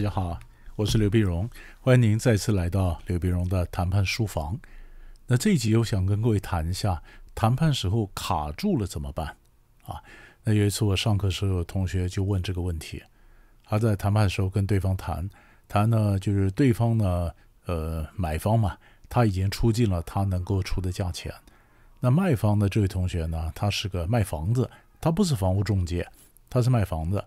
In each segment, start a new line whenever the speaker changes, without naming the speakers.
大家好，我是刘碧荣，欢迎您再次来到刘碧荣的谈判书房。那这一集我想跟各位谈一下，谈判时候卡住了怎么办啊？那有一次我上课时候，有同学就问这个问题，他在谈判的时候跟对方谈，谈呢就是对方呢，呃，买方嘛，他已经出尽了他能够出的价钱。那卖方的这位同学呢，他是个卖房子，他不是房屋中介，他是卖房子。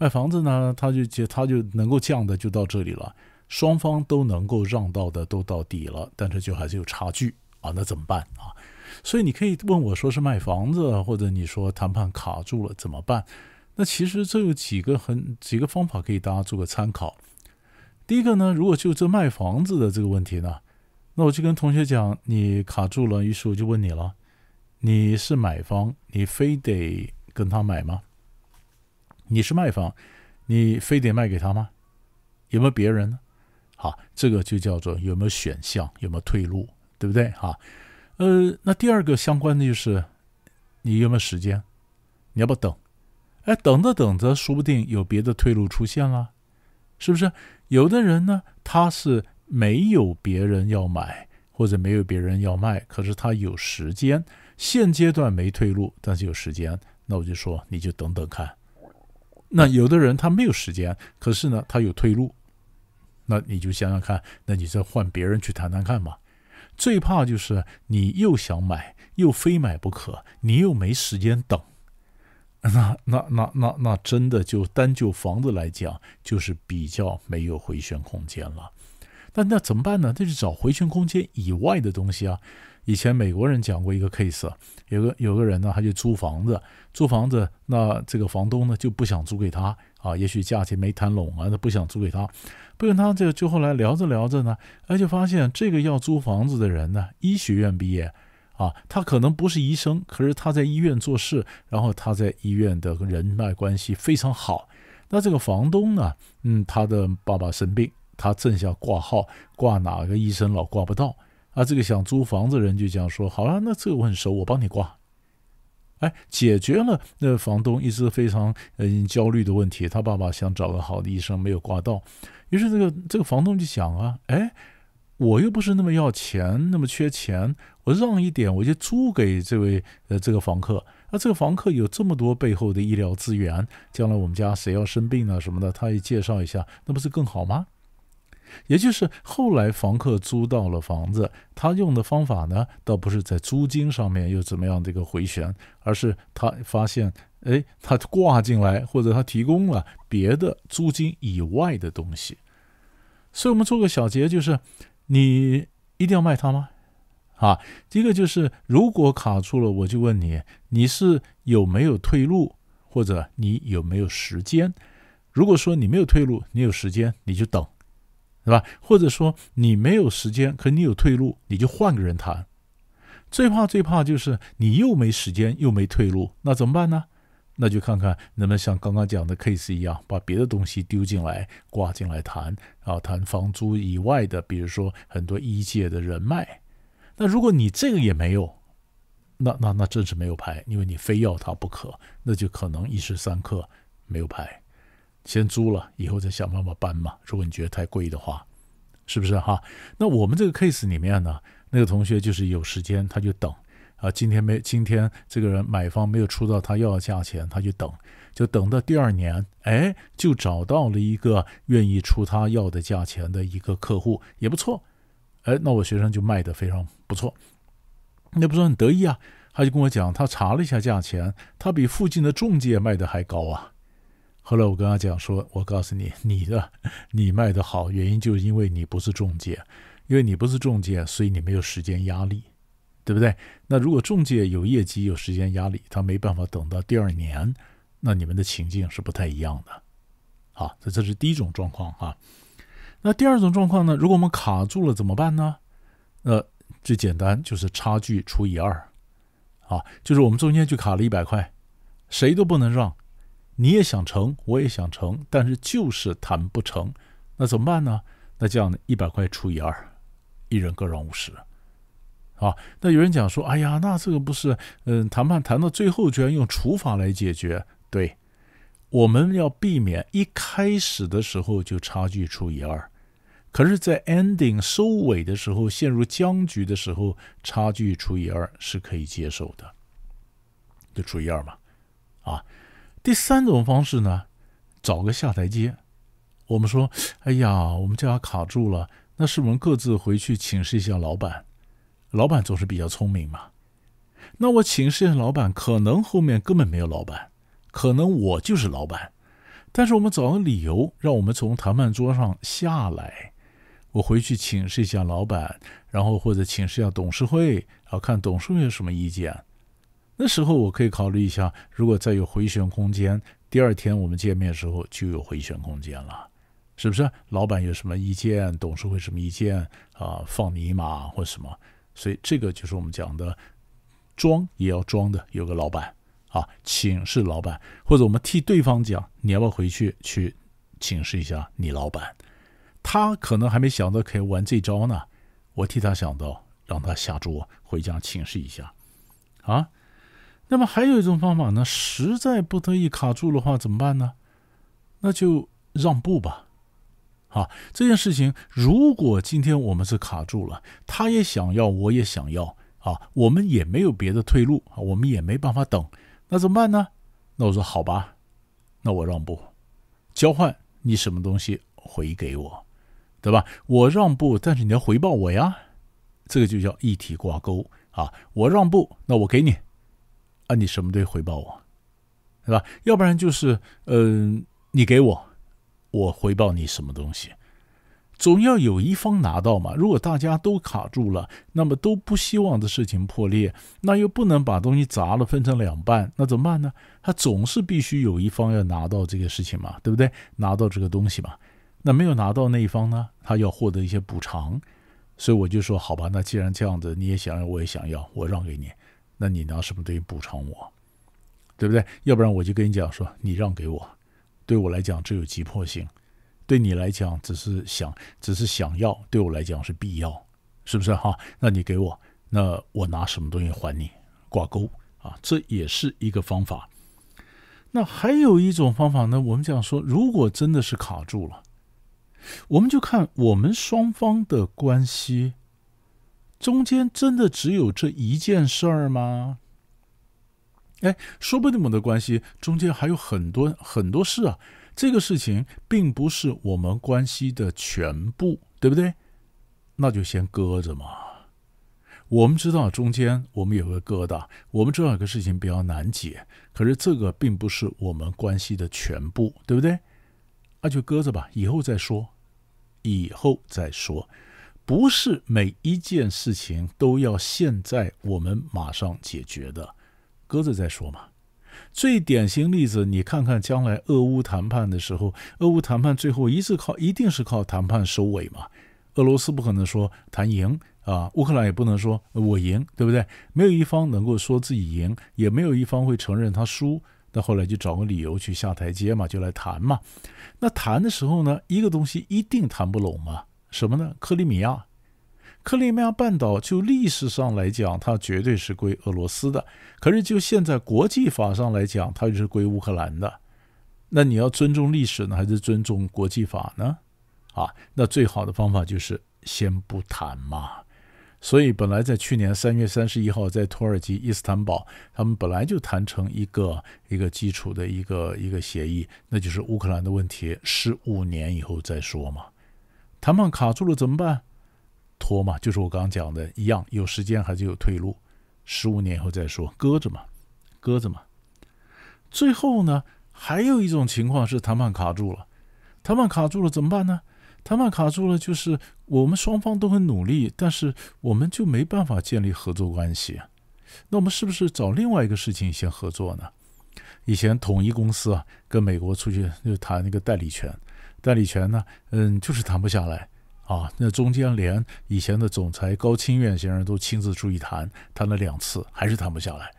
卖房子呢，他就就他就能够降的就到这里了，双方都能够让到的都到底了，但是就还是有差距啊，那怎么办啊？所以你可以问我说是卖房子，或者你说谈判卡住了怎么办？那其实这有几个很几个方法可以大家做个参考。第一个呢，如果就这卖房子的这个问题呢，那我就跟同学讲，你卡住了，于是我就问你了，你是买方，你非得跟他买吗？你是卖方，你非得卖给他吗？有没有别人呢？好，这个就叫做有没有选项，有没有退路，对不对？哈，呃，那第二个相关的就是你有没有时间，你要不要等？哎，等着等着，说不定有别的退路出现了，是不是？有的人呢，他是没有别人要买或者没有别人要卖，可是他有时间，现阶段没退路，但是有时间，那我就说你就等等看。那有的人他没有时间，可是呢，他有退路，那你就想想看，那你再换别人去谈谈看吧。最怕就是你又想买，又非买不可，你又没时间等，那那那那那真的就单就房子来讲，就是比较没有回旋空间了。那那怎么办呢？那就找回旋空间以外的东西啊。以前美国人讲过一个 case，有个有个人呢，他就租房子，租房子，那这个房东呢就不想租给他啊，也许价钱没谈拢啊，他不想租给他，不跟他这个就后来聊着聊着呢，哎，就发现这个要租房子的人呢，医学院毕业啊，他可能不是医生，可是他在医院做事，然后他在医院的人脉关系非常好。那这个房东呢，嗯，他的爸爸生病，他正想挂号，挂哪个医生老挂不到。啊，这个想租房子人就讲说，好啊，那这个我很熟，我帮你挂，哎，解决了那房东一直非常嗯焦虑的问题。他爸爸想找个好的医生，没有挂到，于是这个这个房东就想啊，哎，我又不是那么要钱，那么缺钱，我让一点，我就租给这位呃这个房客。那这个房客有这么多背后的医疗资源，将来我们家谁要生病啊什么的，他也介绍一下，那不是更好吗？也就是后来房客租到了房子，他用的方法呢，倒不是在租金上面有怎么样的一个回旋，而是他发现，哎，他挂进来或者他提供了别的租金以外的东西。所以我们做个小结，就是你一定要卖它吗？啊，第一个就是如果卡住了，我就问你，你是有没有退路，或者你有没有时间？如果说你没有退路，你有时间，你就等。对吧？或者说你没有时间，可你有退路，你就换个人谈。最怕最怕就是你又没时间又没退路，那怎么办呢？那就看看能不能像刚刚讲的 case 一样，把别的东西丢进来挂进来谈啊，谈房租以外的，比如说很多一界的人脉。那如果你这个也没有，那那那真是没有牌，因为你非要他不可，那就可能一时三刻没有牌。先租了，以后再想办法搬嘛。如果你觉得太贵的话，是不是哈？那我们这个 case 里面呢，那个同学就是有时间他就等啊。今天没今天这个人买方没有出到他要的价钱，他就等，就等到第二年，哎，就找到了一个愿意出他要的价钱的一个客户，也不错。哎，那我学生就卖的非常不错，那不是很得意啊？他就跟我讲，他查了一下价钱，他比附近的中介卖的还高啊。后来我跟他讲说：“我告诉你，你的你卖的好，原因就是因为你不是中介，因为你不是中介，所以你没有时间压力，对不对？那如果中介有业绩、有时间压力，他没办法等到第二年，那你们的情境是不太一样的。好，这这是第一种状况啊。那第二种状况呢？如果我们卡住了怎么办呢？呃，最简单就是差距除以二，啊，就是我们中间就卡了一百块，谁都不能让。”你也想成，我也想成，但是就是谈不成，那怎么办呢？那这样呢，一百块除以二，一人各让五十。啊，那有人讲说，哎呀，那这个不是，嗯，谈判谈到最后居然用除法来解决？对，我们要避免一开始的时候就差距除以二，可是，在 ending 收尾的时候陷入僵局的时候，差距除以二是可以接受的，就除以二嘛。啊，第三种方式呢，找个下台阶。我们说，哎呀，我们家卡住了，那是我们各自回去请示一下老板。老板总是比较聪明嘛。那我请示一下老板，可能后面根本没有老板。可能我就是老板，但是我们找个理由，让我们从谈判桌上下来。我回去请示一下老板，然后或者请示一下董事会，然后看董事会有什么意见。那时候我可以考虑一下，如果再有回旋空间，第二天我们见面的时候就有回旋空间了，是不是？老板有什么意见，董事会什么意见啊？放你一马或什么？所以这个就是我们讲的，装也要装的有个老板。啊，请示老板，或者我们替对方讲，你要不要回去去请示一下你老板？他可能还没想到可以玩这招呢，我替他想到，让他下桌回家请示一下。啊，那么还有一种方法呢，实在不得已卡住的话怎么办呢？那就让步吧。好，这件事情如果今天我们是卡住了，他也想要，我也想要，啊，我们也没有别的退路，我们也没办法等。那怎么办呢？那我说好吧，那我让步，交换你什么东西回给我，对吧？我让步，但是你要回报我呀，这个就叫一体挂钩啊。我让步，那我给你，啊，你什么东西回报我，对吧？要不然就是，嗯，你给我，我回报你什么东西。总要有一方拿到嘛。如果大家都卡住了，那么都不希望的事情破裂，那又不能把东西砸了分成两半，那怎么办呢？他总是必须有一方要拿到这个事情嘛，对不对？拿到这个东西嘛。那没有拿到那一方呢，他要获得一些补偿。所以我就说，好吧，那既然这样子，你也想要，我也想要，我让给你，那你拿什么东西补偿我？对不对？要不然我就跟你讲说，你让给我，对我来讲这有急迫性。对你来讲只是想，只是想要；对我来讲是必要，是不是哈？那你给我，那我拿什么东西还你？挂钩啊，这也是一个方法。那还有一种方法呢？我们讲说，如果真的是卡住了，我们就看我们双方的关系中间真的只有这一件事儿吗？哎，说不定我们的关系中间还有很多很多事啊。这个事情并不是我们关系的全部，对不对？那就先搁着嘛。我们知道中间我们有个疙瘩，我们知道有个事情比较难解，可是这个并不是我们关系的全部，对不对？那就搁着吧，以后再说，以后再说。不是每一件事情都要现在我们马上解决的，搁着再说嘛。最典型例子，你看看将来俄乌谈判的时候，俄乌谈判最后一次靠，一定是靠谈判收尾嘛？俄罗斯不可能说谈赢啊，乌克兰也不能说我赢，对不对？没有一方能够说自己赢，也没有一方会承认他输。那后来就找个理由去下台阶嘛，就来谈嘛。那谈的时候呢，一个东西一定谈不拢嘛？什么呢？克里米亚。克里米亚半岛就历史上来讲，它绝对是归俄罗斯的。可是就现在国际法上来讲，它就是归乌克兰的。那你要尊重历史呢，还是尊重国际法呢？啊，那最好的方法就是先不谈嘛。所以本来在去年三月三十一号，在土耳其伊斯坦堡，他们本来就谈成一个一个基础的一个一个协议，那就是乌克兰的问题，十五年以后再说嘛。谈判卡住了怎么办？拖嘛，就是我刚刚讲的一样，有时间还是有退路，十五年以后再说，搁着嘛，搁着嘛。最后呢，还有一种情况是谈判卡住了，谈判卡住了怎么办呢？谈判卡住了，就是我们双方都很努力，但是我们就没办法建立合作关系。那我们是不是找另外一个事情先合作呢？以前统一公司啊，跟美国出去就谈那个代理权，代理权呢，嗯，就是谈不下来。啊，那中间连以前的总裁高清远先生都亲自出去谈，谈了两次，还是谈不下来。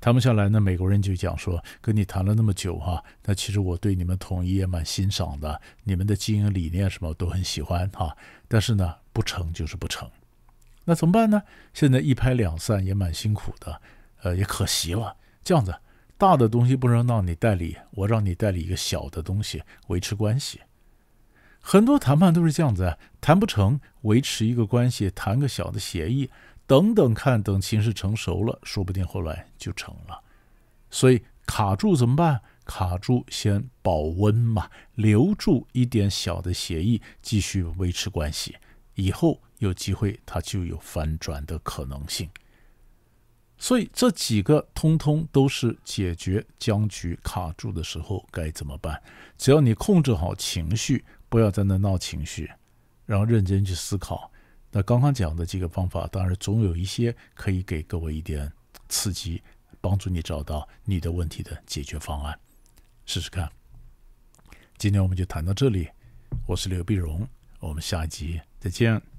谈不下来，那美国人就讲说，跟你谈了那么久哈，那其实我对你们统一也蛮欣赏的，你们的经营理念什么都很喜欢哈。但是呢，不成就是不成，那怎么办呢？现在一拍两散也蛮辛苦的，呃，也可惜了。这样子，大的东西不能让你代理，我让你代理一个小的东西，维持关系。很多谈判都是这样子，谈不成，维持一个关系，谈个小的协议，等等看，等情势成熟了，说不定后来就成了。所以卡住怎么办？卡住先保温嘛，留住一点小的协议，继续维持关系，以后有机会它就有反转的可能性。所以这几个通通都是解决僵局卡住的时候该怎么办？只要你控制好情绪，不要在那闹情绪，然后认真去思考。那刚刚讲的几个方法，当然总有一些可以给各位一点刺激，帮助你找到你的问题的解决方案。试试看。今天我们就谈到这里，我是刘碧荣，我们下一集再见。